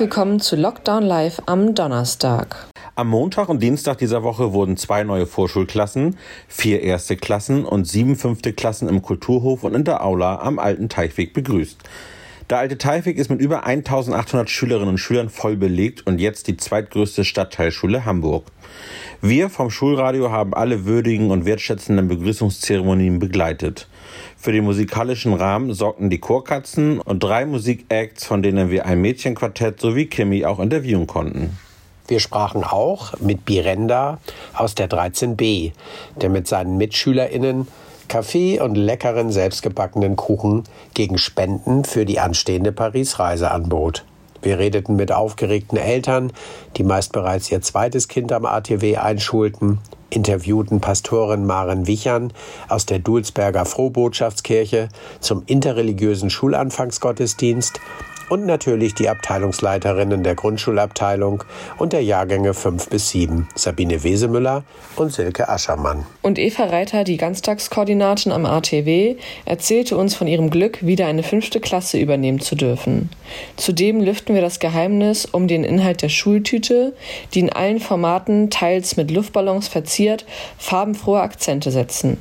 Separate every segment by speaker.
Speaker 1: Willkommen zu Lockdown Live am Donnerstag.
Speaker 2: Am Montag und Dienstag dieser Woche wurden zwei neue Vorschulklassen, vier erste Klassen und sieben fünfte Klassen im Kulturhof und in der Aula am Alten Teichweg begrüßt. Der Alte Teichweg ist mit über 1800 Schülerinnen und Schülern voll belegt und jetzt die zweitgrößte Stadtteilschule Hamburg. Wir vom Schulradio haben alle würdigen und wertschätzenden Begrüßungszeremonien begleitet. Für den musikalischen Rahmen sorgten die Chorkatzen und drei Musikacts, von denen wir ein Mädchenquartett sowie Kimi auch interviewen konnten.
Speaker 3: Wir sprachen auch mit Birenda aus der 13b, der mit seinen MitschülerInnen Kaffee und leckeren selbstgebackenen Kuchen gegen Spenden für die anstehende Paris-Reise anbot. Wir redeten mit aufgeregten Eltern, die meist bereits ihr zweites Kind am ATW einschulten, interviewten Pastorin Maren Wichern aus der Dulsberger Frohbotschaftskirche zum interreligiösen Schulanfangsgottesdienst und natürlich die Abteilungsleiterinnen der Grundschulabteilung und der Jahrgänge 5 bis 7, Sabine Wesemüller und Silke Aschermann.
Speaker 1: Und Eva Reiter, die Ganztagskoordinatin am ATW, erzählte uns von ihrem Glück, wieder eine fünfte Klasse übernehmen zu dürfen. Zudem lüften wir das Geheimnis um den Inhalt der Schultüte, die in allen Formaten, teils mit Luftballons verziert, farbenfrohe Akzente setzen.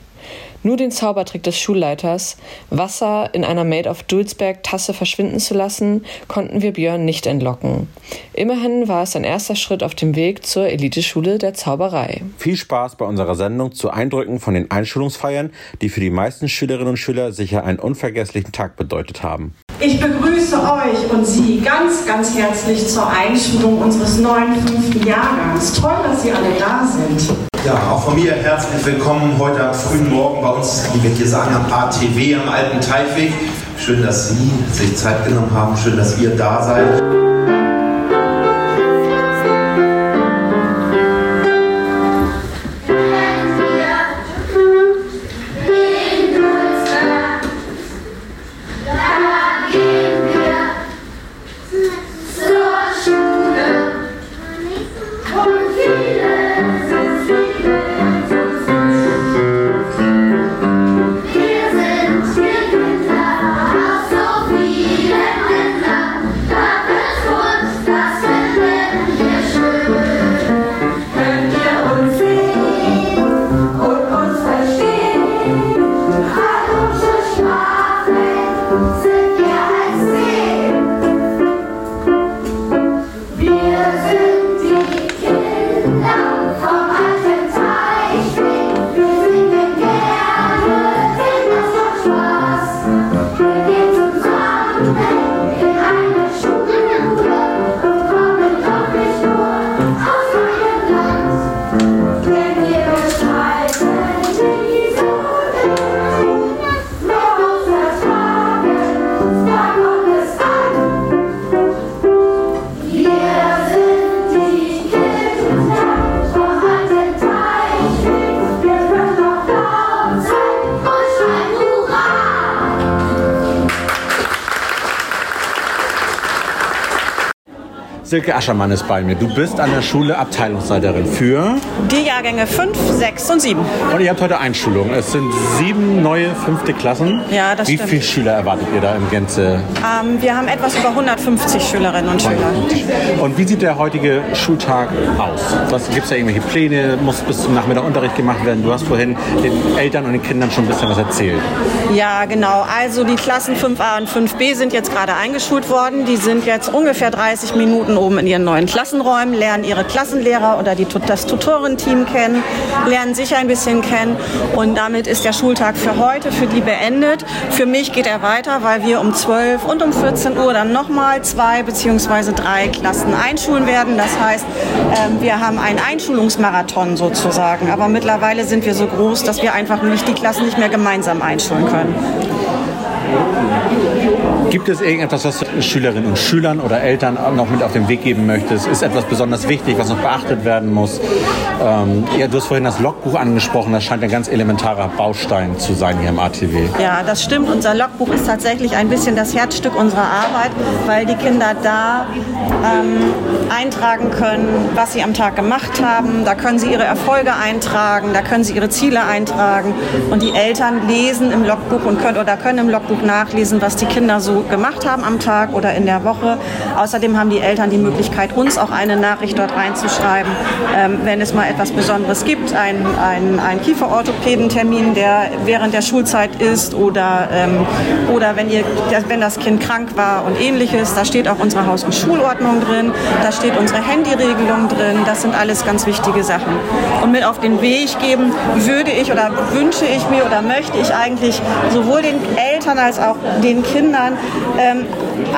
Speaker 1: Nur den Zaubertrick des Schulleiters, Wasser in einer Made of Dulsberg Tasse verschwinden zu lassen, konnten wir Björn nicht entlocken. Immerhin war es ein erster Schritt auf dem Weg zur Eliteschule der Zauberei.
Speaker 2: Viel Spaß bei unserer Sendung zu Eindrücken von den Einschulungsfeiern, die für die meisten Schülerinnen und Schüler sicher einen unvergesslichen Tag bedeutet haben.
Speaker 4: Ich begrüße euch und Sie ganz, ganz herzlich zur Einschulung unseres neuen fünften Jahrgangs. Toll, dass Sie alle da sind.
Speaker 5: Ja, auch von mir herzlich willkommen heute am frühen Morgen bei uns, wie wir hier sagen, am ATW am Alten Teichweg. Schön, dass Sie sich Zeit genommen haben, schön, dass ihr da seid.
Speaker 2: Silke Aschermann ist bei mir. Du bist an der Schule Abteilungsleiterin für.
Speaker 6: Die Jahrgänge 5, 6 und 7.
Speaker 2: Und ihr habt heute Einschulung. Es sind sieben neue fünfte Klassen.
Speaker 6: Ja, das
Speaker 2: Wie
Speaker 6: stimmt.
Speaker 2: viele Schüler erwartet ihr da im Gänze?
Speaker 6: Ähm, wir haben etwas über 150 Schülerinnen und Schüler.
Speaker 2: Und wie sieht der heutige Schultag aus? Was gibt es da irgendwelche Pläne? Muss bis zum Nachmittag Unterricht gemacht werden? Du hast vorhin den Eltern und den Kindern schon ein bisschen was erzählt.
Speaker 6: Ja, genau. Also die Klassen 5a und 5b sind jetzt gerade eingeschult worden. Die sind jetzt ungefähr 30 Minuten oben in ihren neuen Klassenräumen, lernen ihre Klassenlehrer oder die, das Tutorenteam kennen, lernen sich ein bisschen kennen. Und damit ist der Schultag für heute für die beendet. Für mich geht er weiter, weil wir um 12 und um 14 Uhr dann nochmal zwei beziehungsweise drei Klassen einschulen werden. Das heißt, ähm, wir haben einen Einschulungsmarathon sozusagen. Aber mittlerweile sind wir so groß, dass wir einfach nicht die Klassen nicht mehr gemeinsam einschulen können.
Speaker 2: Gibt es irgendetwas, was du Schülerinnen und Schülern oder Eltern noch mit auf den Weg geben möchtest? Ist etwas besonders wichtig, was noch beachtet werden muss? Ähm, ja, du hast vorhin das Logbuch angesprochen. Das scheint ein ganz elementarer Baustein zu sein hier im ATW.
Speaker 6: Ja, das stimmt. Unser Logbuch ist tatsächlich ein bisschen das Herzstück unserer Arbeit, weil die Kinder da ähm, eintragen können, was sie am Tag gemacht haben. Da können sie ihre Erfolge eintragen, da können sie ihre Ziele eintragen. Und die Eltern lesen im Logbuch und können oder können im Logbuch nachlesen, was die Kinder so gemacht haben am Tag oder in der Woche. Außerdem haben die Eltern die Möglichkeit, uns auch eine Nachricht dort reinzuschreiben, ähm, wenn es mal etwas Besonderes gibt, ein, ein, ein Kieferorthopädentermin, der während der Schulzeit ist oder, ähm, oder wenn, ihr, wenn das Kind krank war und ähnliches. Da steht auch unsere Haus- und Schulordnung drin, da steht unsere Handyregelung drin. Das sind alles ganz wichtige Sachen. Und mit auf den Weg geben würde ich oder wünsche ich mir oder möchte ich eigentlich sowohl den Eltern als auch den Kindern ähm,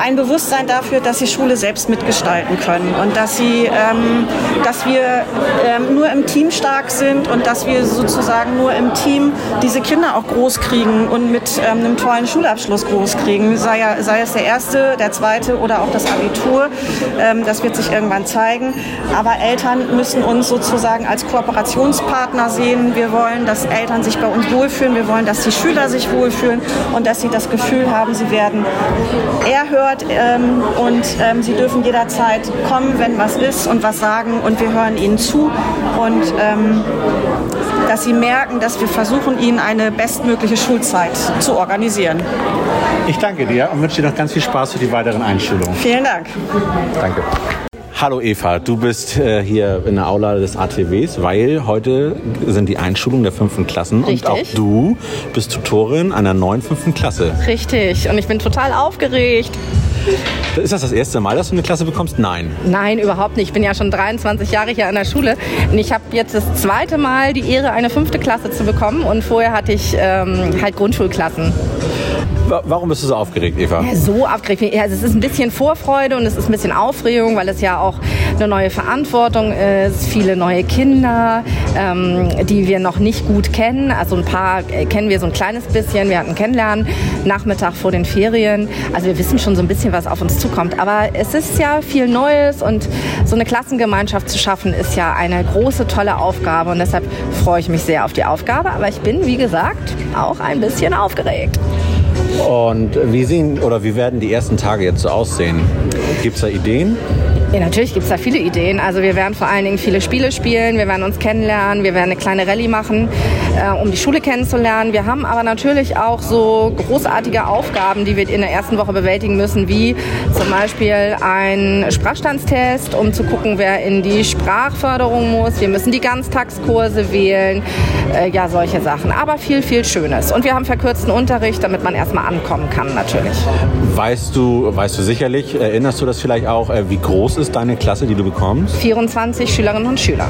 Speaker 6: ein Bewusstsein dafür, dass sie Schule selbst mitgestalten können und dass, sie, ähm, dass wir ähm, nur im Team stark sind und dass wir sozusagen nur im Team diese Kinder auch groß kriegen und mit ähm, einem tollen Schulabschluss groß kriegen, sei, ja, sei es der erste, der zweite oder auch das Abitur. Ähm, das wird sich irgendwann zeigen. Aber Eltern müssen uns sozusagen als Kooperationspartner sehen. Wir wollen, dass Eltern sich bei uns wohlfühlen. Wir wollen, dass die Schüler sich wohlfühlen und dass sie das Gefühl haben, sie werden erhört ähm, und ähm, sie dürfen jederzeit kommen, wenn was ist und was sagen und wir hören ihnen zu und ähm, dass sie merken, dass wir versuchen, ihnen eine bestmögliche Schulzeit zu organisieren.
Speaker 2: Ich danke dir und wünsche dir noch ganz viel Spaß für die weiteren Einschulungen.
Speaker 6: Vielen Dank.
Speaker 2: Danke. Hallo Eva, du bist äh, hier in der Aula des ATWs, weil heute sind die Einschulungen der fünften Klassen
Speaker 7: Richtig.
Speaker 2: und auch du bist Tutorin einer neuen fünften Klasse.
Speaker 7: Richtig. Und ich bin total aufgeregt.
Speaker 2: Ist das das erste Mal, dass du eine Klasse bekommst? Nein.
Speaker 7: Nein, überhaupt nicht. Ich bin ja schon 23 Jahre hier an der Schule. Und ich habe jetzt das zweite Mal die Ehre, eine fünfte Klasse zu bekommen. Und vorher hatte ich ähm, halt Grundschulklassen.
Speaker 2: Wa- Warum bist du so aufgeregt, Eva?
Speaker 7: Ja, so aufgeregt. Ja, also es ist ein bisschen Vorfreude und es ist ein bisschen Aufregung, weil es ja auch eine neue Verantwortung ist. Viele neue Kinder, ähm, die wir noch nicht gut kennen. Also ein paar äh, kennen wir so ein kleines bisschen. Wir hatten Kennenlernen Nachmittag vor den Ferien. Also wir wissen schon so ein bisschen, was auf uns zukommt. Aber es ist ja viel Neues und so eine Klassengemeinschaft zu schaffen, ist ja eine große, tolle Aufgabe. Und deshalb freue ich mich sehr auf die Aufgabe. Aber ich bin, wie gesagt, auch ein bisschen aufgeregt.
Speaker 2: Und wie sehen oder wie werden die ersten Tage jetzt so aussehen? Gibt es da Ideen?
Speaker 7: Ja, natürlich gibt es da viele Ideen. Also wir werden vor allen Dingen viele Spiele spielen, wir werden uns kennenlernen, wir werden eine kleine Rallye machen, äh, um die Schule kennenzulernen. Wir haben aber natürlich auch so großartige Aufgaben, die wir in der ersten Woche bewältigen müssen, wie zum Beispiel ein Sprachstandstest, um zu gucken, wer in die Sprachförderung muss. Wir müssen die Ganztagskurse wählen, äh, ja, solche Sachen. Aber viel, viel Schönes. Und wir haben verkürzten Unterricht, damit man erstmal ankommen kann, natürlich.
Speaker 2: Weißt du, weißt du sicherlich, erinnerst du das vielleicht auch, äh, wie groß ist deine Klasse, die du bekommst?
Speaker 7: 24 Schülerinnen und Schüler.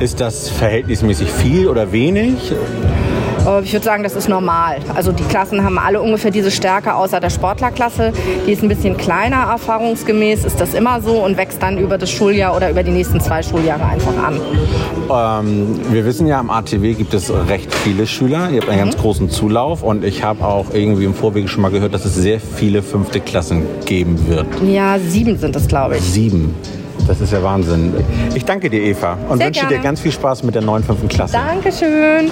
Speaker 2: Ist das verhältnismäßig viel oder wenig?
Speaker 7: Ich würde sagen, das ist normal. Also die Klassen haben alle ungefähr diese Stärke, außer der Sportlerklasse. Die ist ein bisschen kleiner, erfahrungsgemäß ist das immer so und wächst dann über das Schuljahr oder über die nächsten zwei Schuljahre einfach an.
Speaker 2: Ähm, wir wissen ja, am ATW gibt es recht viele Schüler. Ihr habt einen ganz großen Zulauf und ich habe auch irgendwie im Vorwege schon mal gehört, dass es sehr viele fünfte Klassen geben wird.
Speaker 7: Ja, sieben sind es, glaube ich.
Speaker 2: Sieben. Das ist ja Wahnsinn. Ich danke dir, Eva, und
Speaker 7: Sehr
Speaker 2: wünsche dir
Speaker 7: gerne.
Speaker 2: ganz viel Spaß mit der neuen fünften Klasse.
Speaker 7: Dankeschön.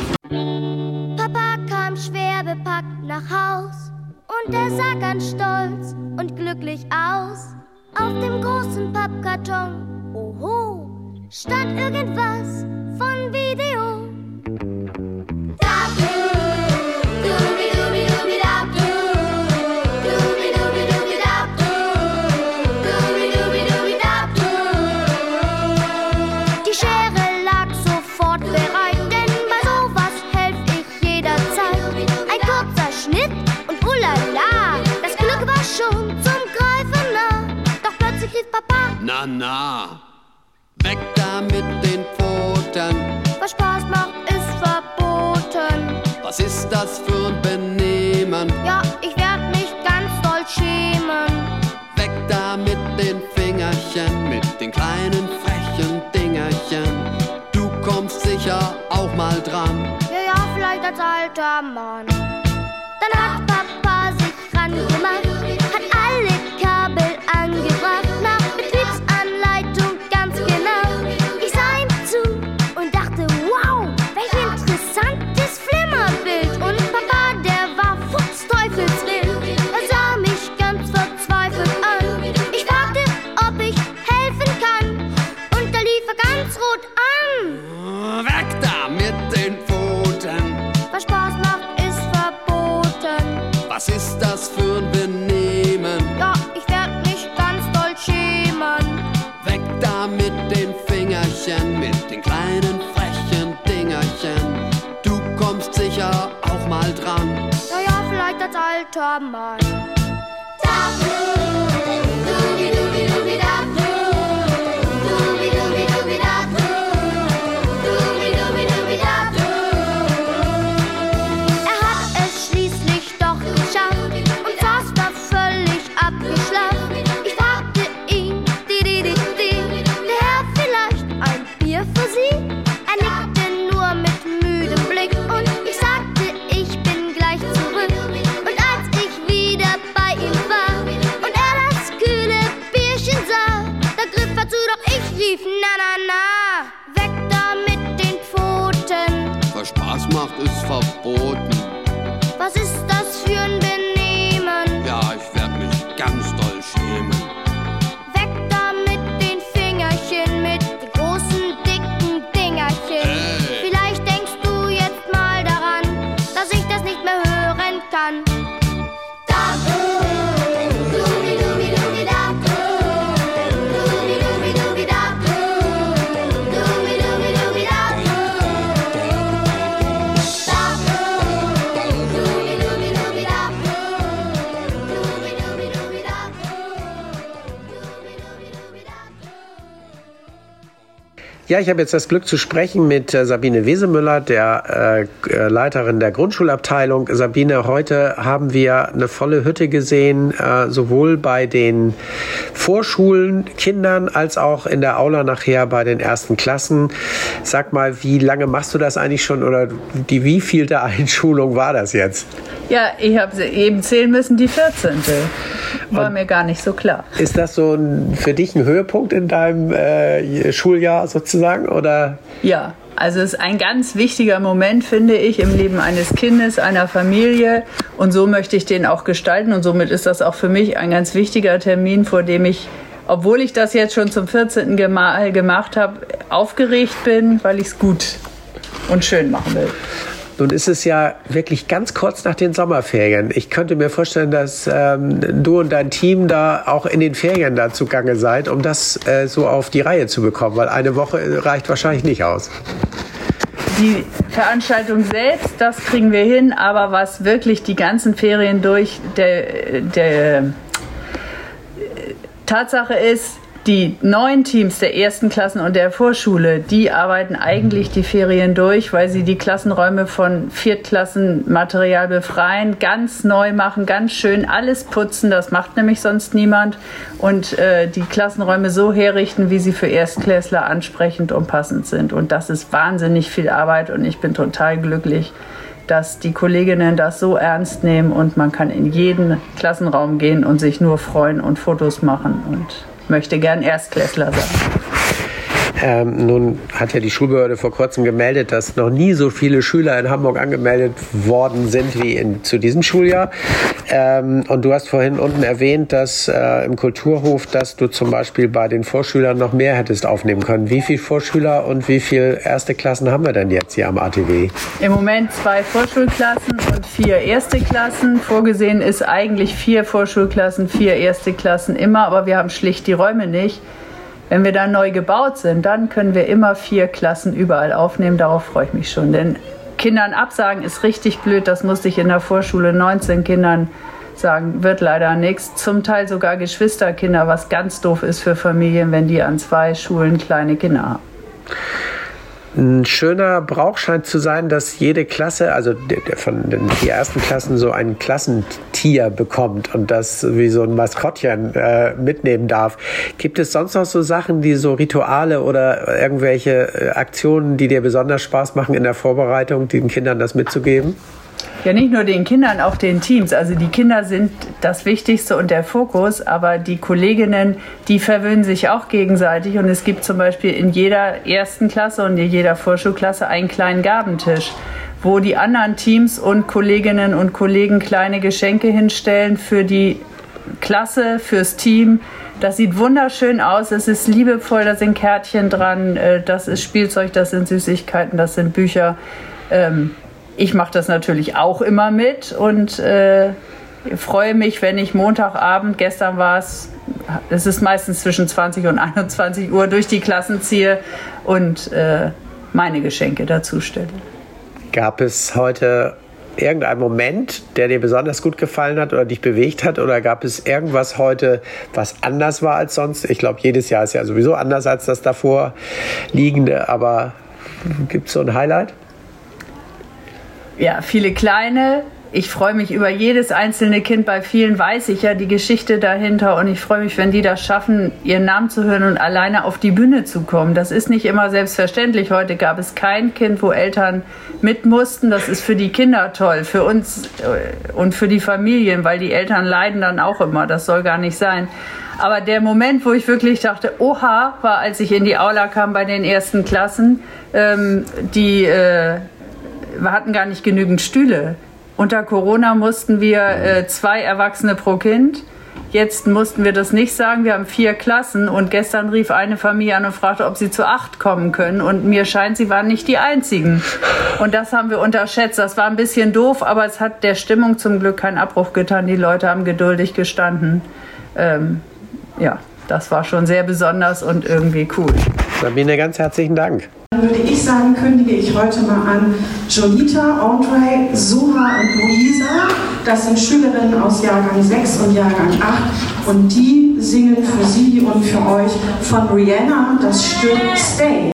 Speaker 5: Und er sah ganz stolz und glücklich aus. Auf dem großen Pappkarton, oho, stand irgendwas von Video.
Speaker 8: Na, weg da mit den Pfoten.
Speaker 5: was Spaß macht, ist verboten.
Speaker 8: Was ist das für ein Benehmen?
Speaker 5: Ja, ich werd mich ganz doll schämen.
Speaker 8: Weg da mit den Fingerchen, mit den kleinen frechen Dingerchen. Du kommst sicher auch mal dran.
Speaker 5: Ja, ja, vielleicht als alter Mann. Als
Speaker 8: Ja, ich
Speaker 3: habe jetzt das Glück zu sprechen mit äh, Sabine Wesemüller, der äh, äh, Leiterin der Grundschulabteilung. Sabine, heute haben wir eine volle Hütte gesehen, äh, sowohl bei den Vorschulen, Kindern als auch in der Aula nachher bei den ersten Klassen. Sag mal, wie lange machst du das eigentlich schon oder die wievielte Einschulung war das jetzt?
Speaker 9: Ja, ich habe eben zählen müssen, die 14. War mir gar nicht so klar.
Speaker 3: Ist das so ein, für dich ein Höhepunkt in deinem äh, Schuljahr sozusagen oder?
Speaker 9: Ja, also es ist ein ganz wichtiger Moment, finde ich, im Leben eines Kindes, einer Familie. Und so möchte ich den auch gestalten. Und somit ist das auch für mich ein ganz wichtiger Termin, vor dem ich, obwohl ich das jetzt schon zum 14. Mal gemacht habe, aufgeregt bin, weil ich es gut und schön machen will.
Speaker 3: Nun ist es ja wirklich ganz kurz nach den Sommerferien. Ich könnte mir vorstellen, dass ähm, du und dein Team da auch in den Ferien da zugange seid, um das äh, so auf die Reihe zu bekommen, weil eine Woche reicht wahrscheinlich nicht aus.
Speaker 9: Die Veranstaltung selbst, das kriegen wir hin, aber was wirklich die ganzen Ferien durch der, der Tatsache ist, die neuen Teams der ersten Klassen und der Vorschule, die arbeiten eigentlich die Ferien durch, weil sie die Klassenräume von Viertklassenmaterial befreien, ganz neu machen, ganz schön alles putzen. Das macht nämlich sonst niemand. Und äh, die Klassenräume so herrichten, wie sie für Erstklässler ansprechend und passend sind. Und das ist wahnsinnig viel Arbeit und ich bin total glücklich, dass die Kolleginnen das so ernst nehmen und man kann in jeden Klassenraum gehen und sich nur freuen und Fotos machen und möchte gern Erstklässler sein.
Speaker 3: Ähm, nun hat ja die Schulbehörde vor kurzem gemeldet, dass noch nie so viele Schüler in Hamburg angemeldet worden sind wie in, zu diesem Schuljahr. Ähm, und du hast vorhin unten erwähnt, dass äh, im Kulturhof, dass du zum Beispiel bei den Vorschülern noch mehr hättest aufnehmen können. Wie viele Vorschüler und wie viele erste Klassen haben wir denn jetzt hier am ATW?
Speaker 9: Im Moment zwei Vorschulklassen und vier erste Klassen. Vorgesehen ist eigentlich vier Vorschulklassen, vier erste Klassen immer, aber wir haben schlicht die Räume nicht. Wenn wir dann neu gebaut sind, dann können wir immer vier Klassen überall aufnehmen. Darauf freue ich mich schon. Denn Kindern absagen ist richtig blöd. Das musste ich in der Vorschule 19 Kindern sagen, wird leider nichts. Zum Teil sogar Geschwisterkinder, was ganz doof ist für Familien, wenn die an zwei Schulen kleine Kinder haben.
Speaker 3: Ein schöner Brauch scheint zu sein, dass jede Klasse, also von den vier ersten Klassen, so ein Klassentier bekommt und das wie so ein Maskottchen äh, mitnehmen darf. Gibt es sonst noch so Sachen, die so Rituale oder irgendwelche äh, Aktionen, die dir besonders Spaß machen in der Vorbereitung, den Kindern das mitzugeben?
Speaker 9: Ja, nicht nur den Kindern, auch den Teams. Also die Kinder sind das Wichtigste und der Fokus, aber die Kolleginnen, die verwöhnen sich auch gegenseitig. Und es gibt zum Beispiel in jeder ersten Klasse und in jeder Vorschulklasse einen kleinen Gabentisch, wo die anderen Teams und Kolleginnen und Kollegen kleine Geschenke hinstellen für die Klasse, fürs Team. Das sieht wunderschön aus, es ist liebevoll, da sind Kärtchen dran, äh, das ist Spielzeug, das sind Süßigkeiten, das sind Bücher. Ähm, ich mache das natürlich auch immer mit und äh, freue mich, wenn ich Montagabend, gestern war es, es ist meistens zwischen 20 und 21 Uhr, durch die Klassen ziehe und äh, meine Geschenke dazu stelle.
Speaker 3: Gab es heute irgendeinen Moment, der dir besonders gut gefallen hat oder dich bewegt hat? Oder gab es irgendwas heute, was anders war als sonst? Ich glaube, jedes Jahr ist ja sowieso anders als das davor liegende, aber gibt es so ein Highlight?
Speaker 9: Ja, viele kleine. Ich freue mich über jedes einzelne Kind. Bei vielen weiß ich ja die Geschichte dahinter und ich freue mich, wenn die das schaffen, ihren Namen zu hören und alleine auf die Bühne zu kommen. Das ist nicht immer selbstverständlich. Heute gab es kein Kind, wo Eltern mit mussten. Das ist für die Kinder toll, für uns äh, und für die Familien, weil die Eltern leiden dann auch immer. Das soll gar nicht sein. Aber der Moment, wo ich wirklich dachte, oha, war, als ich in die Aula kam bei den ersten Klassen, ähm, die äh, wir hatten gar nicht genügend Stühle. Unter Corona mussten wir äh, zwei Erwachsene pro Kind. Jetzt mussten wir das nicht sagen. Wir haben vier Klassen und gestern rief eine Familie an und fragte, ob sie zu acht kommen können. Und mir scheint, sie waren nicht die einzigen. Und das haben wir unterschätzt. Das war ein bisschen doof, aber es hat der Stimmung zum Glück keinen Abbruch getan. Die Leute haben geduldig gestanden. Ähm, ja, das war schon sehr besonders und irgendwie cool.
Speaker 3: Sabine, ganz herzlichen Dank.
Speaker 10: Dann würde ich sagen, kündige ich heute mal an Jonita, Andre, Suha und Luisa. Das sind Schülerinnen aus Jahrgang 6 und Jahrgang 8 und die singen für Sie und für euch von Rihanna das Stück Stay.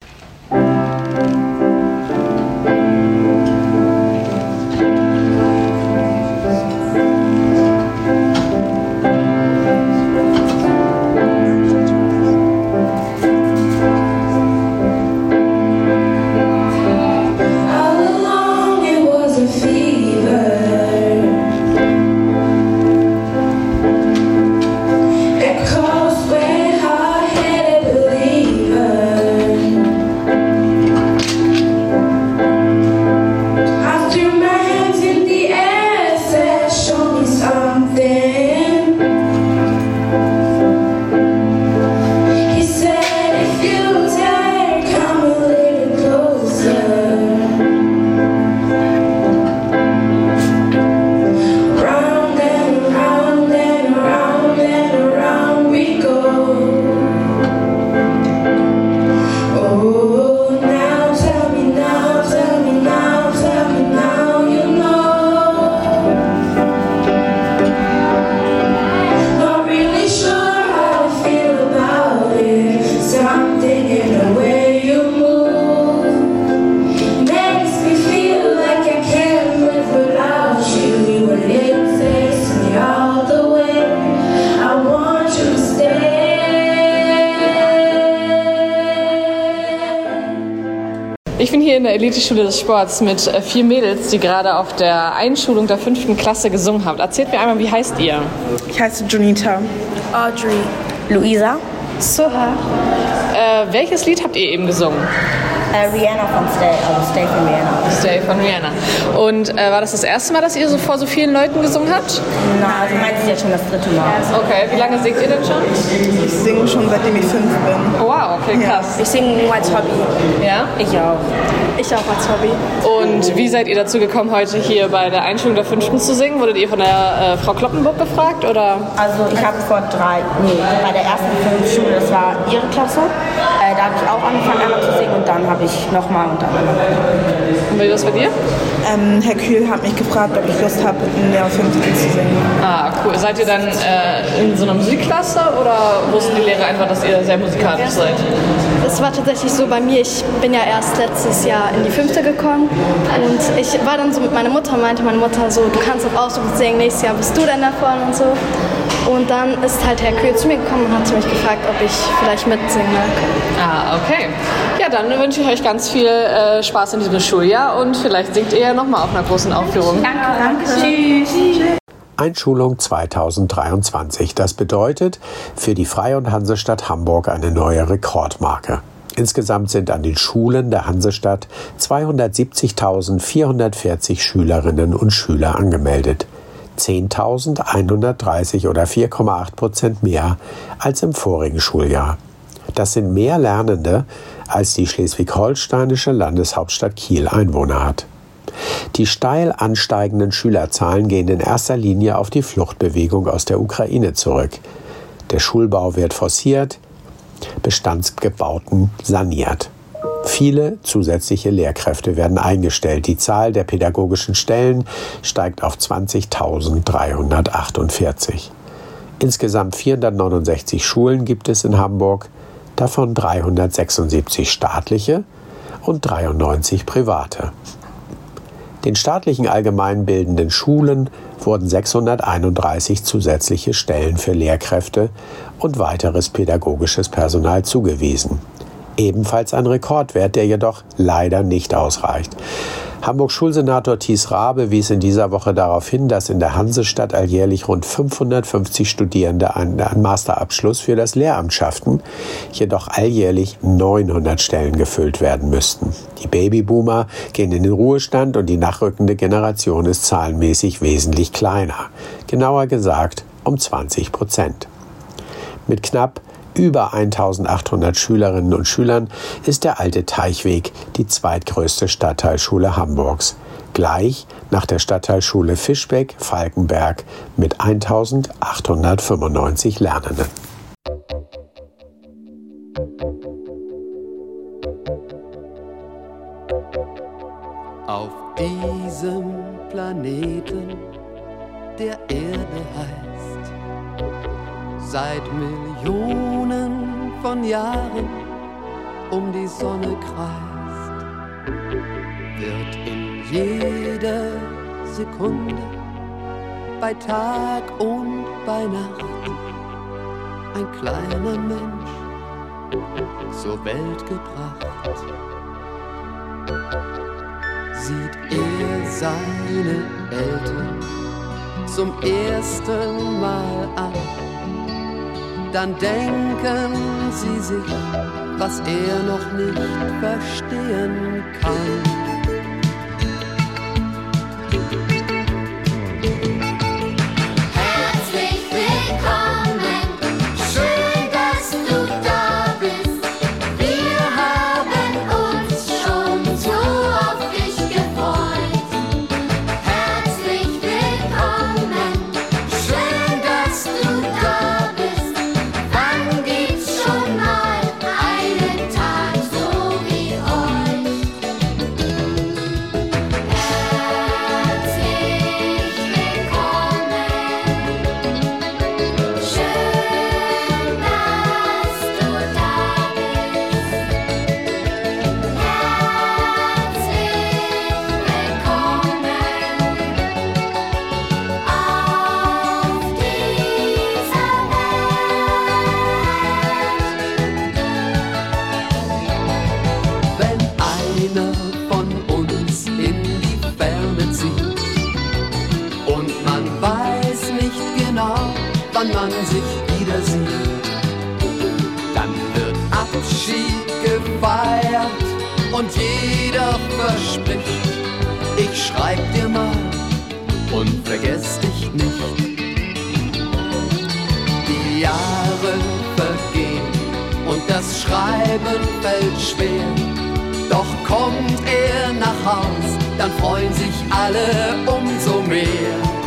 Speaker 11: Eliteschule des Sports mit äh, vier Mädels, die gerade auf der Einschulung der fünften Klasse gesungen haben. Erzählt mir einmal, wie heißt ihr?
Speaker 12: Ich heiße Junita. Audrey. Luisa. Soha.
Speaker 11: Äh, welches Lied habt ihr eben gesungen?
Speaker 12: Äh, Rihanna von Stay, also Stay von Rihanna.
Speaker 11: Stay von Rihanna. Und äh, war das das erste Mal, dass ihr so vor so vielen Leuten gesungen habt?
Speaker 12: Na, also meins ist jetzt schon das dritte Mal.
Speaker 11: Okay, wie lange singt ihr denn schon?
Speaker 12: Ich singe schon seitdem ich fünf bin.
Speaker 11: Oh, wow, okay, krass.
Speaker 12: Ich singe nur als Hobby.
Speaker 11: Ja?
Speaker 12: Ich auch. Ich auch als Hobby.
Speaker 11: Und wie seid ihr dazu gekommen, heute hier bei der Einschulung der Fünften zu singen? Wurdet ihr von der äh, Frau Kloppenburg gefragt? Oder?
Speaker 12: Also ich habe vor drei, nee, bei der ersten Schule, das war ihre Klasse, äh, da habe ich auch angefangen einmal zu singen und dann habe ich nochmal und dann.
Speaker 11: Und wie war das bei dir?
Speaker 13: Ähm, Herr Kühl hat mich gefragt, ob ich Lust habe, in der Fünften zu singen.
Speaker 11: Ah, cool. Seid ihr dann äh, in so einer Musikklasse oder wussten die Lehrer einfach, dass ihr sehr musikalisch seid?
Speaker 14: Es war tatsächlich so bei mir, ich bin ja erst letztes Jahr in die fünfte gekommen und ich war dann so mit meiner Mutter, meinte meine Mutter so, du kannst auch aussuchen singen, nächstes Jahr bist du denn davon und so. Und dann ist halt Herr Kühl zu mir gekommen und hat mich gefragt, ob ich vielleicht mitsingen mag.
Speaker 11: Ah, okay. Ja, dann wünsche ich euch ganz viel äh, Spaß in diesem Schuljahr und vielleicht singt ihr ja nochmal auf einer großen Aufführung.
Speaker 12: Danke, danke. Tschüss.
Speaker 3: Einschulung 2023. Das bedeutet für die Freie und Hansestadt Hamburg eine neue Rekordmarke. Insgesamt sind an den Schulen der Hansestadt 270.440 Schülerinnen und Schüler angemeldet. 10.130 oder 4,8 Prozent mehr als im vorigen Schuljahr. Das sind mehr Lernende, als die schleswig-holsteinische Landeshauptstadt Kiel Einwohner hat. Die steil ansteigenden Schülerzahlen gehen in erster Linie auf die Fluchtbewegung aus der Ukraine zurück. Der Schulbau wird forciert, Bestandsgebauten saniert. Viele zusätzliche Lehrkräfte werden eingestellt. Die Zahl der pädagogischen Stellen steigt auf 20.348. Insgesamt 469 Schulen gibt es in Hamburg, davon 376 staatliche und 93 private. Den staatlichen allgemeinbildenden Schulen wurden 631 zusätzliche Stellen für Lehrkräfte und weiteres pädagogisches Personal zugewiesen. Ebenfalls ein Rekordwert, der jedoch leider nicht ausreicht. Hamburgs Schulsenator Thies Rabe wies in dieser Woche darauf hin, dass in der Hansestadt alljährlich rund 550 Studierende einen Masterabschluss für das Lehramt schafften, jedoch alljährlich 900 Stellen gefüllt werden müssten. Die Babyboomer gehen in den Ruhestand und die nachrückende Generation ist zahlenmäßig wesentlich kleiner, genauer gesagt um 20 Prozent. Mit knapp über 1800 Schülerinnen und Schülern ist der alte Teichweg die zweitgrößte Stadtteilschule Hamburgs. Gleich nach der Stadtteilschule Fischbeck-Falkenberg mit 1895 Lernenden.
Speaker 8: Auf diesem Planeten, der Erde heißt, seit Millionen von Jahren um die Sonne kreist, wird in jeder Sekunde, bei Tag und bei Nacht, ein kleiner Mensch zur Welt gebracht. Sieht er seine Eltern zum ersten Mal an, dann denken sie sich, was er noch nicht verstehen kann.
Speaker 5: wann
Speaker 8: man sich wieder sieht. Dann wird Abschied gefeiert und jeder verspricht, ich schreib dir mal und vergess dich nicht. Die Jahre vergehen und das Schreiben fällt schwer. Doch kommt er nach Haus, dann freuen sich alle umso mehr.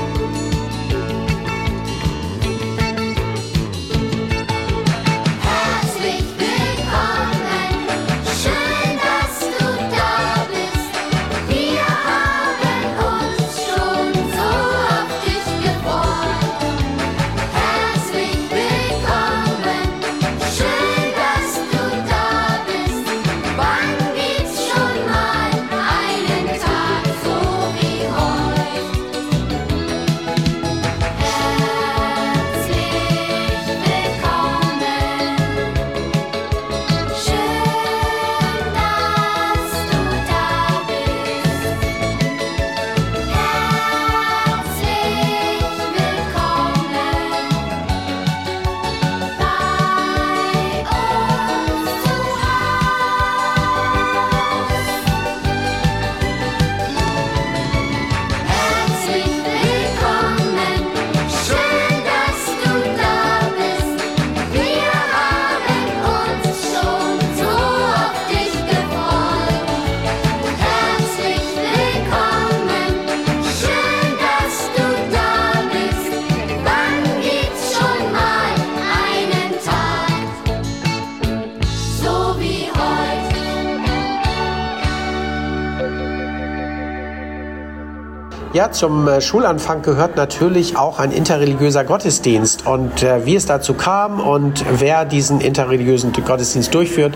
Speaker 3: Ja, zum äh, Schulanfang gehört natürlich auch ein interreligiöser Gottesdienst. Und äh, wie es dazu kam und wer diesen interreligiösen Gottesdienst durchführt,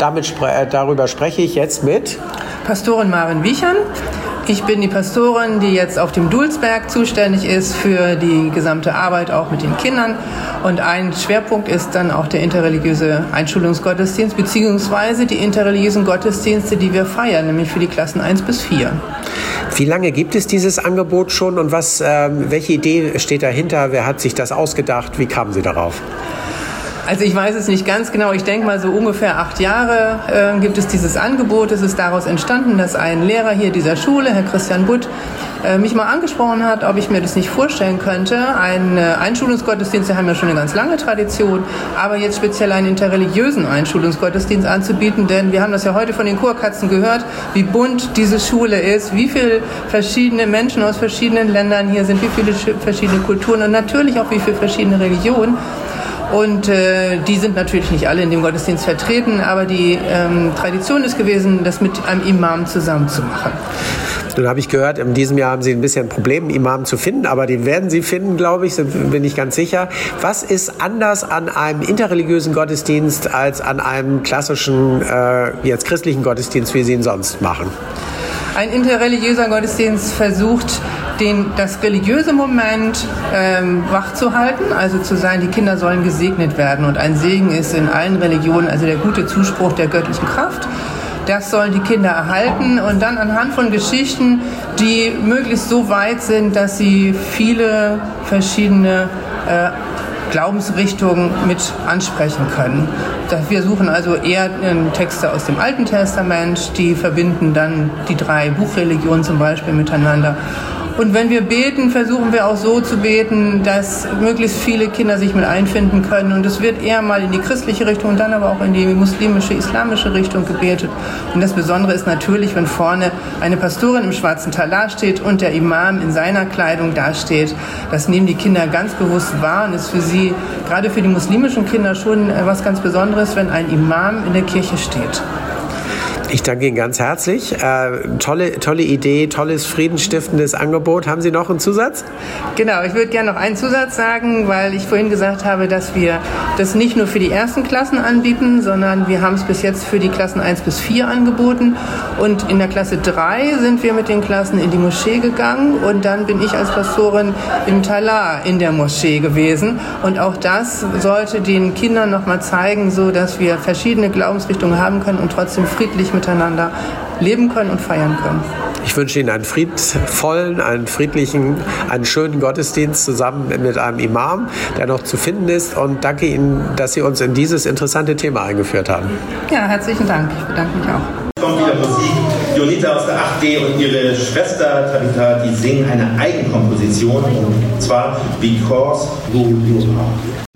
Speaker 3: damit spre äh, darüber spreche ich jetzt mit
Speaker 15: Pastorin Maren Wiechern. Ich bin die Pastorin, die jetzt auf dem Dulsberg zuständig ist für die gesamte Arbeit auch mit den Kindern. Und ein Schwerpunkt ist dann auch der interreligiöse Einschulungsgottesdienst beziehungsweise die interreligiösen Gottesdienste, die wir feiern, nämlich für die Klassen 1 bis 4.
Speaker 3: Wie lange gibt es dieses Angebot schon und was, ähm, welche Idee steht dahinter? Wer hat sich das ausgedacht? Wie kamen Sie darauf?
Speaker 15: Also ich weiß es nicht ganz genau. Ich denke mal so ungefähr acht Jahre äh, gibt es dieses Angebot. Es ist daraus entstanden, dass ein Lehrer hier dieser Schule, Herr Christian Butt, mich mal angesprochen hat, ob ich mir das nicht vorstellen könnte. Ein äh, Einschulungsgottesdienst, wir haben ja schon eine ganz lange Tradition, aber jetzt speziell einen interreligiösen Einschulungsgottesdienst anzubieten, denn wir haben das ja heute von den Chorkatzen gehört, wie bunt diese Schule ist, wie viele verschiedene Menschen aus verschiedenen Ländern hier sind, wie viele sch- verschiedene Kulturen und natürlich auch wie viele verschiedene Religionen. Und äh, die sind natürlich nicht alle in dem Gottesdienst vertreten, aber die ähm, Tradition ist gewesen, das mit einem Imam zusammen zu machen.
Speaker 3: Nun habe ich gehört, in diesem Jahr haben Sie ein bisschen ein Problem, einen Imam zu finden, aber den werden Sie finden, glaube ich, bin ich ganz sicher. Was ist anders an einem interreligiösen Gottesdienst als an einem klassischen, äh, jetzt christlichen Gottesdienst, wie Sie ihn sonst machen?
Speaker 15: Ein interreligiöser Gottesdienst versucht, den, das religiöse Moment ähm, wachzuhalten, also zu sein, die Kinder sollen gesegnet werden. Und ein Segen ist in allen Religionen also der gute Zuspruch der göttlichen Kraft. Das sollen die Kinder erhalten und dann anhand von Geschichten, die möglichst so weit sind, dass sie viele verschiedene äh, Glaubensrichtungen mit ansprechen können. Wir suchen also eher Texte aus dem Alten Testament, die verbinden dann die drei Buchreligionen zum Beispiel miteinander. Und wenn wir beten, versuchen wir auch so zu beten, dass möglichst viele Kinder sich mit einfinden können. Und es wird eher mal in die christliche Richtung und dann aber auch in die muslimische, islamische Richtung gebetet. Und das Besondere ist natürlich, wenn vorne eine Pastorin im schwarzen Talar steht und der Imam in seiner Kleidung dasteht. Das nehmen die Kinder ganz bewusst wahr und ist für sie, gerade für die muslimischen Kinder, schon was ganz Besonderes, wenn ein Imam in der Kirche steht.
Speaker 3: Ich danke Ihnen ganz herzlich. Äh, tolle, tolle Idee, tolles, friedensstiftendes Angebot. Haben Sie noch einen Zusatz?
Speaker 15: Genau, ich würde gerne noch einen Zusatz sagen, weil ich vorhin gesagt habe, dass wir das nicht nur für die ersten Klassen anbieten, sondern wir haben es bis jetzt für die Klassen 1 bis 4 angeboten. Und in der Klasse 3 sind wir mit den Klassen in die Moschee gegangen und dann bin ich als Pastorin im Talar in der Moschee gewesen. Und auch das sollte den Kindern nochmal zeigen, so dass wir verschiedene Glaubensrichtungen haben können und trotzdem friedlich miteinander leben können und feiern können.
Speaker 3: Ich wünsche Ihnen einen friedvollen, einen friedlichen, einen schönen Gottesdienst zusammen mit einem Imam, der noch zu finden ist. Und danke Ihnen, dass Sie uns in dieses interessante Thema eingeführt haben.
Speaker 15: Ja, herzlichen Dank. Ich bedanke mich auch.
Speaker 10: Kommt wieder Musik. Jonita aus der 8D und ihre Schwester Tabitha, die singen eine Eigenkomposition und zwar Because Who You Are.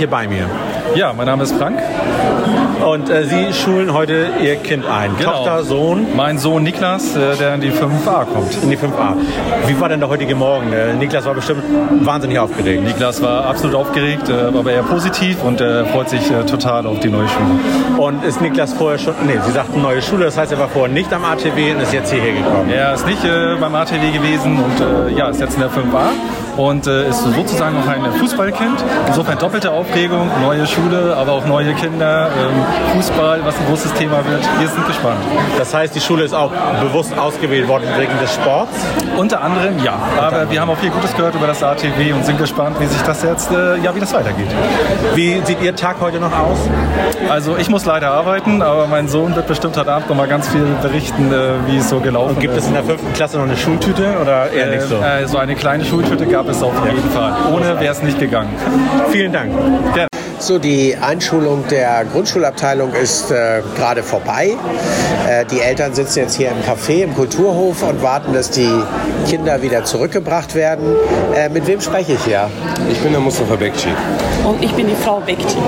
Speaker 16: Hier bei mir?
Speaker 17: Ja, mein Name ist Frank.
Speaker 16: Und äh, Sie schulen heute Ihr Kind ein.
Speaker 17: Genau.
Speaker 16: Tochter, Sohn?
Speaker 17: Mein Sohn Niklas, äh, der in die 5a kommt.
Speaker 16: In die 5a. Wie war denn der heutige Morgen? Äh, Niklas war bestimmt wahnsinnig aufgeregt.
Speaker 17: Niklas war absolut aufgeregt, äh, aber eher positiv und äh, freut sich äh, total auf die neue Schule.
Speaker 16: Und ist Niklas vorher schon, nee, Sie sagten neue Schule, das heißt, er war vorher nicht am ATW und ist jetzt hierher gekommen.
Speaker 17: Er ist nicht beim ATW gewesen und ja, ist jetzt in der 5a und äh, ist sozusagen noch ein Fußballkind. Insofern doppelte Aufregung, neue Schule, aber auch neue Kinder, ähm, Fußball, was ein großes Thema wird. Wir sind gespannt.
Speaker 16: Das heißt, die Schule ist auch bewusst ausgewählt worden wegen des Sports?
Speaker 17: Unter anderem ja, aber wir haben auch viel Gutes gehört über das ATW und sind gespannt, wie sich das jetzt, äh, ja, wie das weitergeht.
Speaker 16: Wie sieht Ihr Tag heute noch aus?
Speaker 17: Also ich muss leider arbeiten, aber mein Sohn wird bestimmt heute Abend noch mal ganz viel berichten, äh, wie es so gelaufen
Speaker 16: Und gibt
Speaker 17: ist.
Speaker 16: es in der fünften Klasse noch eine Schultüte oder eher nicht so?
Speaker 17: Äh, so eine kleine Schultüte gab es auf jeden Fall. Ohne wäre es nicht gegangen.
Speaker 16: Vielen Dank.
Speaker 17: Gerne.
Speaker 3: So, die Einschulung der Grundschulabteilung ist äh, gerade vorbei. Äh, die Eltern sitzen jetzt hier im Café, im Kulturhof und warten, dass die Kinder wieder zurückgebracht werden. Äh, mit wem spreche ich hier?
Speaker 18: Ich bin der Mustafa Bekci.
Speaker 19: Und ich bin die Frau Bekti.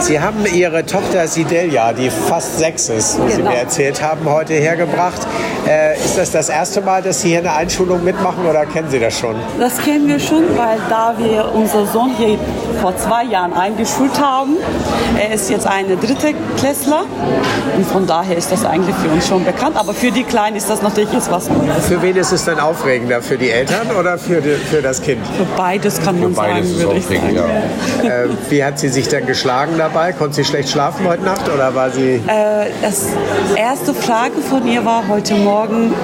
Speaker 3: Sie haben Ihre Tochter Sidelia, die fast sechs ist, wie Sie
Speaker 19: Genau.
Speaker 3: mir erzählt haben, heute hergebracht. Äh, ist das das erste Mal, dass Sie hier eine Einschulung mitmachen oder kennen Sie das schon?
Speaker 19: Das kennen wir schon, weil da wir unseren Sohn hier vor zwei Jahren eingeschult haben. Er ist jetzt eine dritte Klässler und von daher ist das eigentlich für uns schon bekannt. Aber für die Kleinen ist das natürlich jetzt was Neues.
Speaker 3: Für wen ist es denn aufregender? Für die Eltern oder für, die, für das Kind?
Speaker 19: Für beides kann man sagen, würde ich sagen.
Speaker 3: Äh, wie hat sie sich denn geschlagen dabei? Konnte sie schlecht schlafen heute Nacht oder war sie...
Speaker 19: Äh, das erste Frage von ihr war heute Morgen,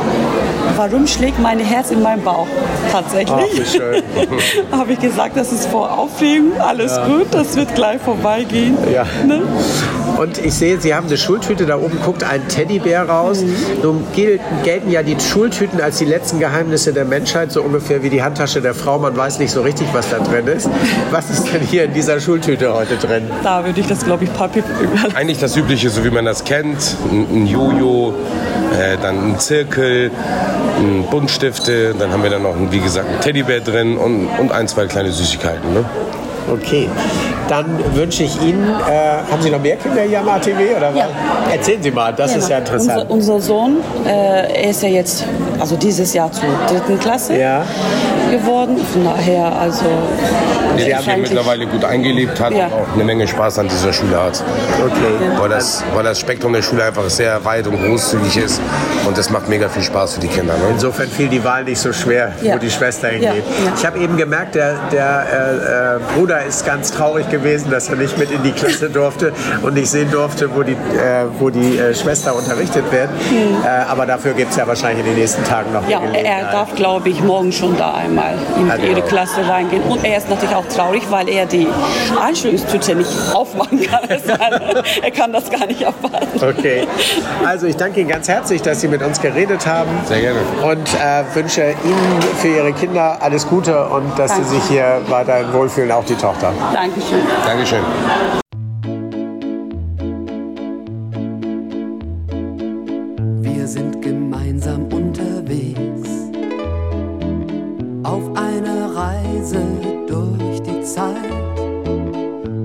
Speaker 19: warum schlägt mein Herz in meinem Bauch? Tatsächlich.
Speaker 3: Ach, wie schön.
Speaker 19: Habe ich gesagt, das ist vor Aufregung, alles
Speaker 3: Ja.
Speaker 19: gut, das wird gleich vorbeigehen.
Speaker 3: Ja.
Speaker 19: Ne?
Speaker 3: Und ich sehe, Sie haben eine Schultüte, da oben guckt ein Teddybär raus. Nun gelten, gelten ja die Schultüten als die letzten Geheimnisse der Menschheit, so ungefähr wie die Handtasche der Frau. Man weiß nicht so richtig, was da drin ist. Was ist denn hier in dieser Schultüte heute drin?
Speaker 19: Da würde ich das, glaube ich, Papi
Speaker 18: Eigentlich das Übliche, so wie man das kennt. Ein ein Jojo, äh, dann ein Zirkel, ein Buntstifte, dann haben wir dann noch, wie gesagt, einen Teddybär drin und, und ein, zwei kleine Süßigkeiten. Ne?
Speaker 3: Okay, dann wünsche ich Ihnen, äh, haben Sie noch mehr Kinder hier am ATW? Oder
Speaker 19: Ja.
Speaker 3: was? Erzählen Sie mal, das ist ja interessant.
Speaker 19: Unser, unser Sohn, äh, er ist ja jetzt, also dieses Jahr zur dritten Klasse geworden. Von daher, also.
Speaker 18: Der sich hier
Speaker 19: eigentlich-
Speaker 18: mittlerweile gut eingelebt hat
Speaker 19: Ja.
Speaker 18: und auch eine Menge Spaß an dieser Schule hat.
Speaker 3: Okay.
Speaker 18: Weil das, weil das Spektrum der Schule einfach sehr weit und großzügig ist und das macht mega viel Spaß für die Kinder. Ne?
Speaker 3: Insofern fiel die Wahl nicht so schwer,
Speaker 18: Ja.
Speaker 3: wo die Schwester hingeht.
Speaker 18: ja.
Speaker 3: Ich habe eben gemerkt, der, der äh, äh, Bruder ist ganz traurig gewesen, dass er nicht mit in die Klasse durfte und nicht sehen durfte, wo die, äh, wo die äh, Schwester unterrichtet wird. Äh, aber dafür gibt es ja wahrscheinlich in den nächsten Tagen noch
Speaker 19: Ja, er darf, glaube ich, morgen schon da einmal in
Speaker 3: Ah,
Speaker 19: ihre. Klasse reingehen. Und er ist natürlich auch traurig, weil er die Einstellungstüte nicht aufmachen kann. er kann das gar nicht abwarten.
Speaker 3: Okay. Also ich danke Ihnen ganz herzlich, dass Sie mit uns geredet haben.
Speaker 18: Sehr gerne.
Speaker 3: Und äh, wünsche Ihnen für Ihre Kinder alles Gute und dass Sie
Speaker 19: Danke.
Speaker 3: sich hier weiterhin wohlfühlen, auch die Tochter.
Speaker 19: Dankeschön.
Speaker 18: Dankeschön.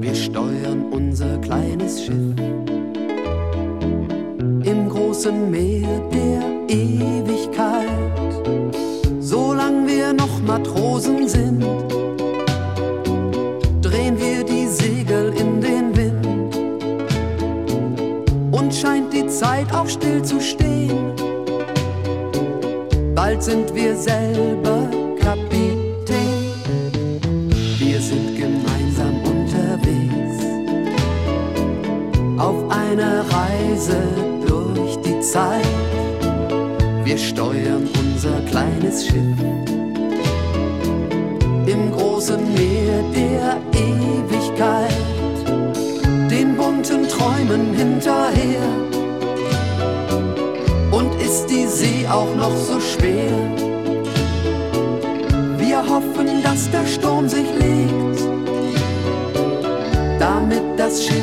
Speaker 8: Wir steuern unser kleines Schiff im großen Meer der Ewigkeit. Solange wir noch Matrosen sind, drehen wir die Segel in den Wind und scheint die Zeit auch still zu stehen. Bald sind wir selber Kapitän. Reise durch die Zeit. Wir steuern unser kleines Schiff im großen Meer der Ewigkeit, den bunten Träumen hinterher. Und ist die See auch noch so schwer? Wir hoffen, dass der Sturm sich legt, damit das Schiff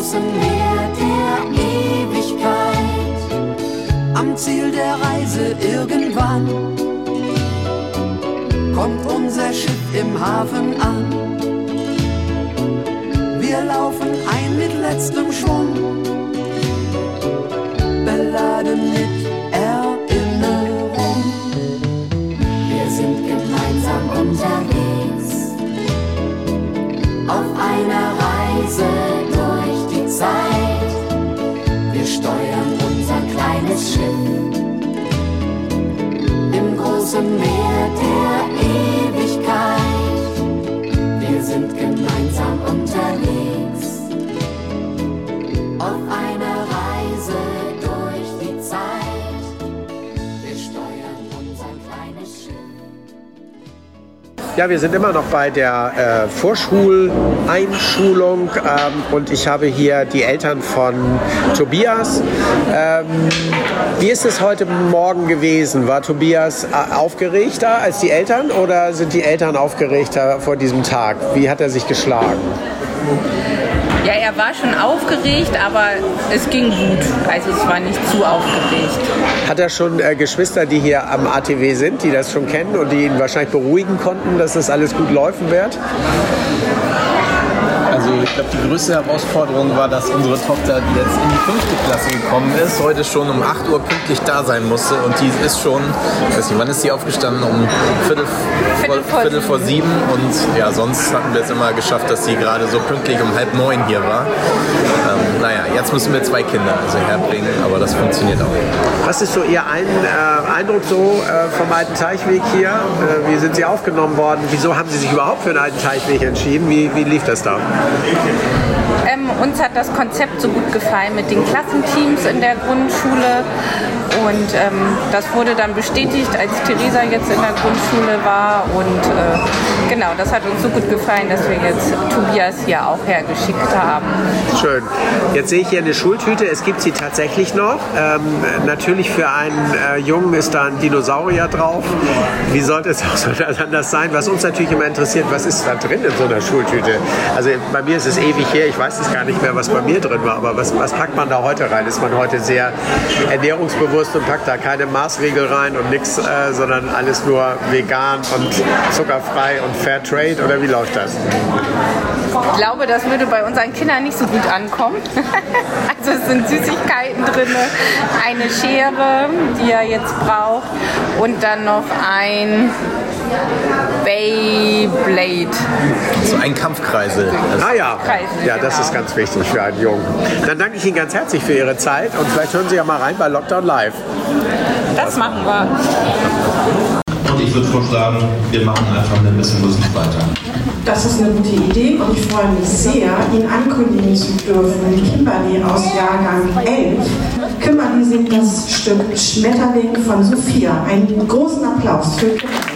Speaker 8: großen Meer der Ewigkeit. Am Ziel der Reise irgendwann kommt unser Schiff im Hafen an. Wir laufen ein mit letztem Schwung, beladen mit Erinnerung. Wir sind gemeinsam unterwegs auf einer Reise Zeit. Wir steuern unser kleines Schiff im großen Meer
Speaker 3: Ja, wir sind immer noch bei der äh, Vorschuleinschulung ähm, und ich habe hier die Eltern von Tobias. Ähm, wie ist es heute Morgen gewesen? War Tobias äh, aufgeregter als die Eltern oder sind die Eltern aufgeregter vor diesem Tag? Wie hat er sich geschlagen?
Speaker 20: Ja, er war schon aufgeregt, aber es ging gut. Also es war nicht zu aufgeregt.
Speaker 3: Hat er schon äh, Geschwister, die hier am ATW sind, die das schon kennen und die ihn wahrscheinlich beruhigen konnten, dass das alles gut laufen wird?
Speaker 21: Also ich glaube, die größte Herausforderung war, dass unsere Tochter, die jetzt in die fünfte Klasse gekommen ist, heute schon um 8 Uhr pünktlich da sein musste. Und die ist schon, ich weiß nicht, wann ist sie aufgestanden? Um Viertel, Viertel, vor, Viertel vor sieben. Und ja, sonst hatten wir es immer geschafft, dass sie gerade so pünktlich um halb neun hier war. Ähm, naja, jetzt müssen wir zwei Kinder also herbringen, aber das funktioniert auch.
Speaker 3: Was ist so Ihr ein, äh, Eindruck so äh, vom alten Teichweg hier? Äh, wie sind Sie aufgenommen worden? Wieso haben Sie sich überhaupt für den alten Teichweg entschieden? Wie, wie lief das da?
Speaker 20: Ähm, uns hat das Konzept so gut gefallen mit den Klassenteams in der Grundschule. Und ähm, das wurde dann bestätigt, als Theresa jetzt in der Grundschule war. Und äh, genau, das hat uns so gut gefallen, dass wir jetzt Tobias hier auch hergeschickt haben.
Speaker 3: Schön. Jetzt sehe ich hier eine Schultüte. Es gibt sie tatsächlich noch. Ähm, natürlich für einen äh, Jungen ist da ein Dinosaurier drauf. Wie sollte es auch anders sein? Was uns natürlich immer interessiert, was ist da drin in so einer Schultüte? Also bei mir ist es ewig her. Ich weiß es gar nicht mehr, was bei mir drin war. Aber was, was packt man da heute rein? Ist man heute sehr ernährungsbewusst und packt da keine Maßregel rein und nichts, äh, sondern alles nur vegan und zuckerfrei und Fair Trade? Oder wie läuft das?
Speaker 20: Ich glaube, das würde bei unseren Kindern nicht so gut ankommen. also es sind Süßigkeiten drin, eine Schere, die er jetzt braucht und dann noch ein Beyblade.
Speaker 21: So ein Kampfkreisel.
Speaker 3: Ah ja, ja, das ist ganz wichtig für einen Jungen. Dann danke ich Ihnen ganz herzlich für Ihre Zeit und vielleicht hören Sie ja mal rein bei Lockdown Live.
Speaker 20: Das machen wir.
Speaker 22: Und ich würde vorschlagen, wir machen einfach ein bisschen Musik weiter.
Speaker 10: Das ist eine gute Idee und ich freue mich sehr, Ihnen ankündigen zu dürfen, Kimberly aus Jahrgang 11. Kimberly singt das Stück Schmetterling von Sophia. Einen großen Applaus für Kimberly.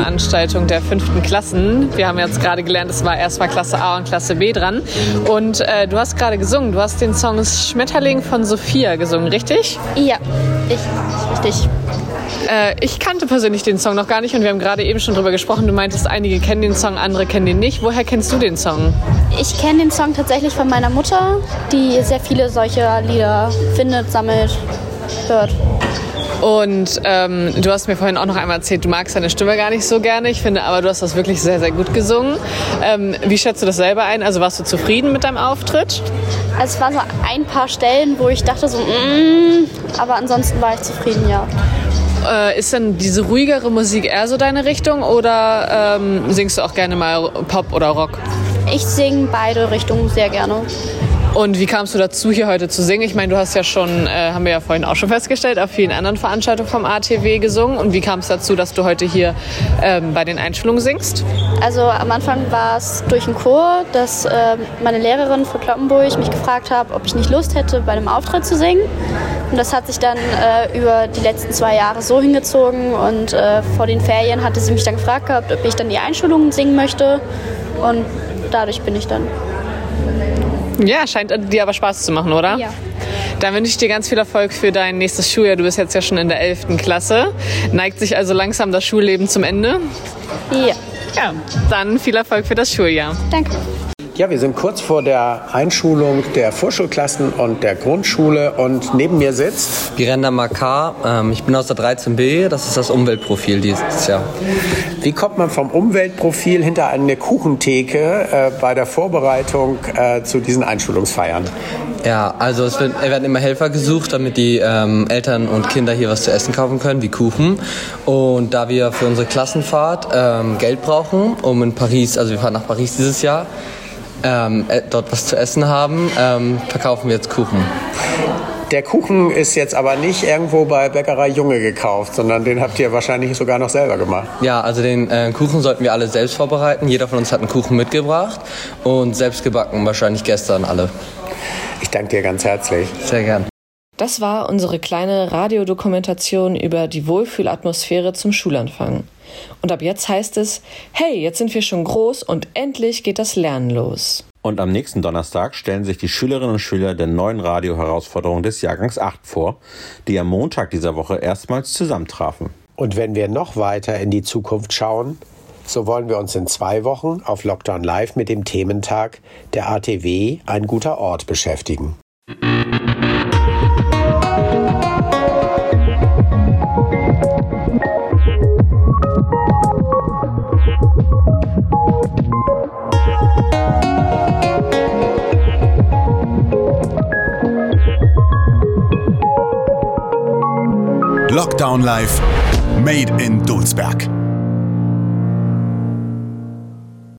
Speaker 11: Einschulungsveranstaltung der fünften Klassen. Wir haben jetzt gerade gelernt, es war erstmal Klasse A und Klasse B dran. Und äh, du hast gerade gesungen, du hast den Song Schmetterling von Sophia gesungen, richtig?
Speaker 23: Ja, ich, richtig.
Speaker 11: Äh, ich kannte persönlich den Song noch gar nicht und wir haben gerade eben schon drüber gesprochen. Du meintest, einige kennen den Song, andere kennen den nicht. Woher kennst du den Song?
Speaker 23: Ich kenne den Song tatsächlich von meiner Mutter, die sehr viele solcher Lieder findet, sammelt, hört.
Speaker 11: Und ähm, du hast mir vorhin auch noch einmal erzählt, du magst deine Stimme gar nicht so gerne. Ich finde aber, du hast das wirklich sehr, sehr gut gesungen. Ähm, wie schätzt du das selber ein? Also warst du zufrieden mit deinem Auftritt?
Speaker 23: Also es waren so ein paar Stellen, wo ich dachte so, mm, aber ansonsten war ich zufrieden, ja.
Speaker 11: Äh, ist denn diese ruhigere Musik eher so deine Richtung oder ähm, singst du auch gerne mal Pop oder Rock?
Speaker 23: Ich singe beide Richtungen sehr gerne.
Speaker 11: Und wie kamst du dazu, hier heute zu singen? Ich meine, du hast ja schon, äh, haben wir ja vorhin auch schon festgestellt, auf vielen anderen Veranstaltungen vom ATW gesungen. Und wie kam es dazu, dass du heute hier ähm, bei den Einschulungen singst?
Speaker 23: Also am Anfang war es durch einen Chor, dass äh, meine Lehrerin für Kloppenburg mich gefragt hat, ob ich nicht Lust hätte, bei einem Auftritt zu singen. Und das hat sich dann äh, über die letzten zwei Jahre so hingezogen. Und äh, vor den Ferien hatte sie mich dann gefragt gehabt, ob ich dann die Einschulungen singen möchte. Und dadurch bin ich dann.
Speaker 11: Ja, scheint dir aber Spaß zu machen, oder?
Speaker 23: Ja.
Speaker 11: Dann wünsche ich dir ganz viel Erfolg für dein nächstes Schuljahr. Du bist jetzt ja schon in der 11. Klasse. Neigt sich also langsam das Schulleben zum Ende?
Speaker 23: Ja.
Speaker 11: Ja, dann viel Erfolg für das Schuljahr.
Speaker 23: Danke.
Speaker 3: Ja, wir sind kurz vor der Einschulung der Vorschulklassen und der Grundschule und neben mir sitzt
Speaker 24: Birenda Makar. Ähm, ich bin aus der 13b, das ist das Umweltprofil dieses Jahr.
Speaker 3: Wie kommt man vom Umweltprofil hinter eine Kuchentheke äh, bei der Vorbereitung äh, zu diesen Einschulungsfeiern?
Speaker 24: Ja, also es wird, werden immer Helfer gesucht, damit die ähm, Eltern und Kinder hier was zu essen kaufen können, wie Kuchen. Und da wir für unsere Klassenfahrt ähm, Geld brauchen, um in Paris, also wir fahren nach Paris dieses Jahr, ähm, äh, dort was zu essen haben, ähm, verkaufen wir jetzt Kuchen.
Speaker 3: Der Kuchen ist jetzt aber nicht irgendwo bei Bäckerei Junge gekauft, sondern den habt ihr wahrscheinlich sogar noch selber gemacht.
Speaker 24: Ja, also den äh, Kuchen sollten wir alle selbst vorbereiten. Jeder von uns hat einen Kuchen mitgebracht und selbst gebacken, wahrscheinlich gestern alle.
Speaker 3: Ich danke dir ganz herzlich.
Speaker 24: Sehr gern.
Speaker 11: Das war unsere kleine Radiodokumentation über die Wohlfühlatmosphäre zum Schulanfang. Und ab jetzt heißt es, hey, jetzt sind wir schon groß und endlich geht das Lernen los.
Speaker 2: Und am nächsten Donnerstag stellen sich die Schülerinnen und Schüler der neuen Radioherausforderung des Jahrgangs 8 vor, die am Montag dieser Woche erstmals zusammentrafen.
Speaker 3: Und wenn wir noch weiter in die Zukunft schauen, so wollen wir uns in zwei Wochen auf Lockdown Live mit dem Thementag der ATW ein guter Ort beschäftigen.
Speaker 25: Lockdown Live, Made in Dulsberg.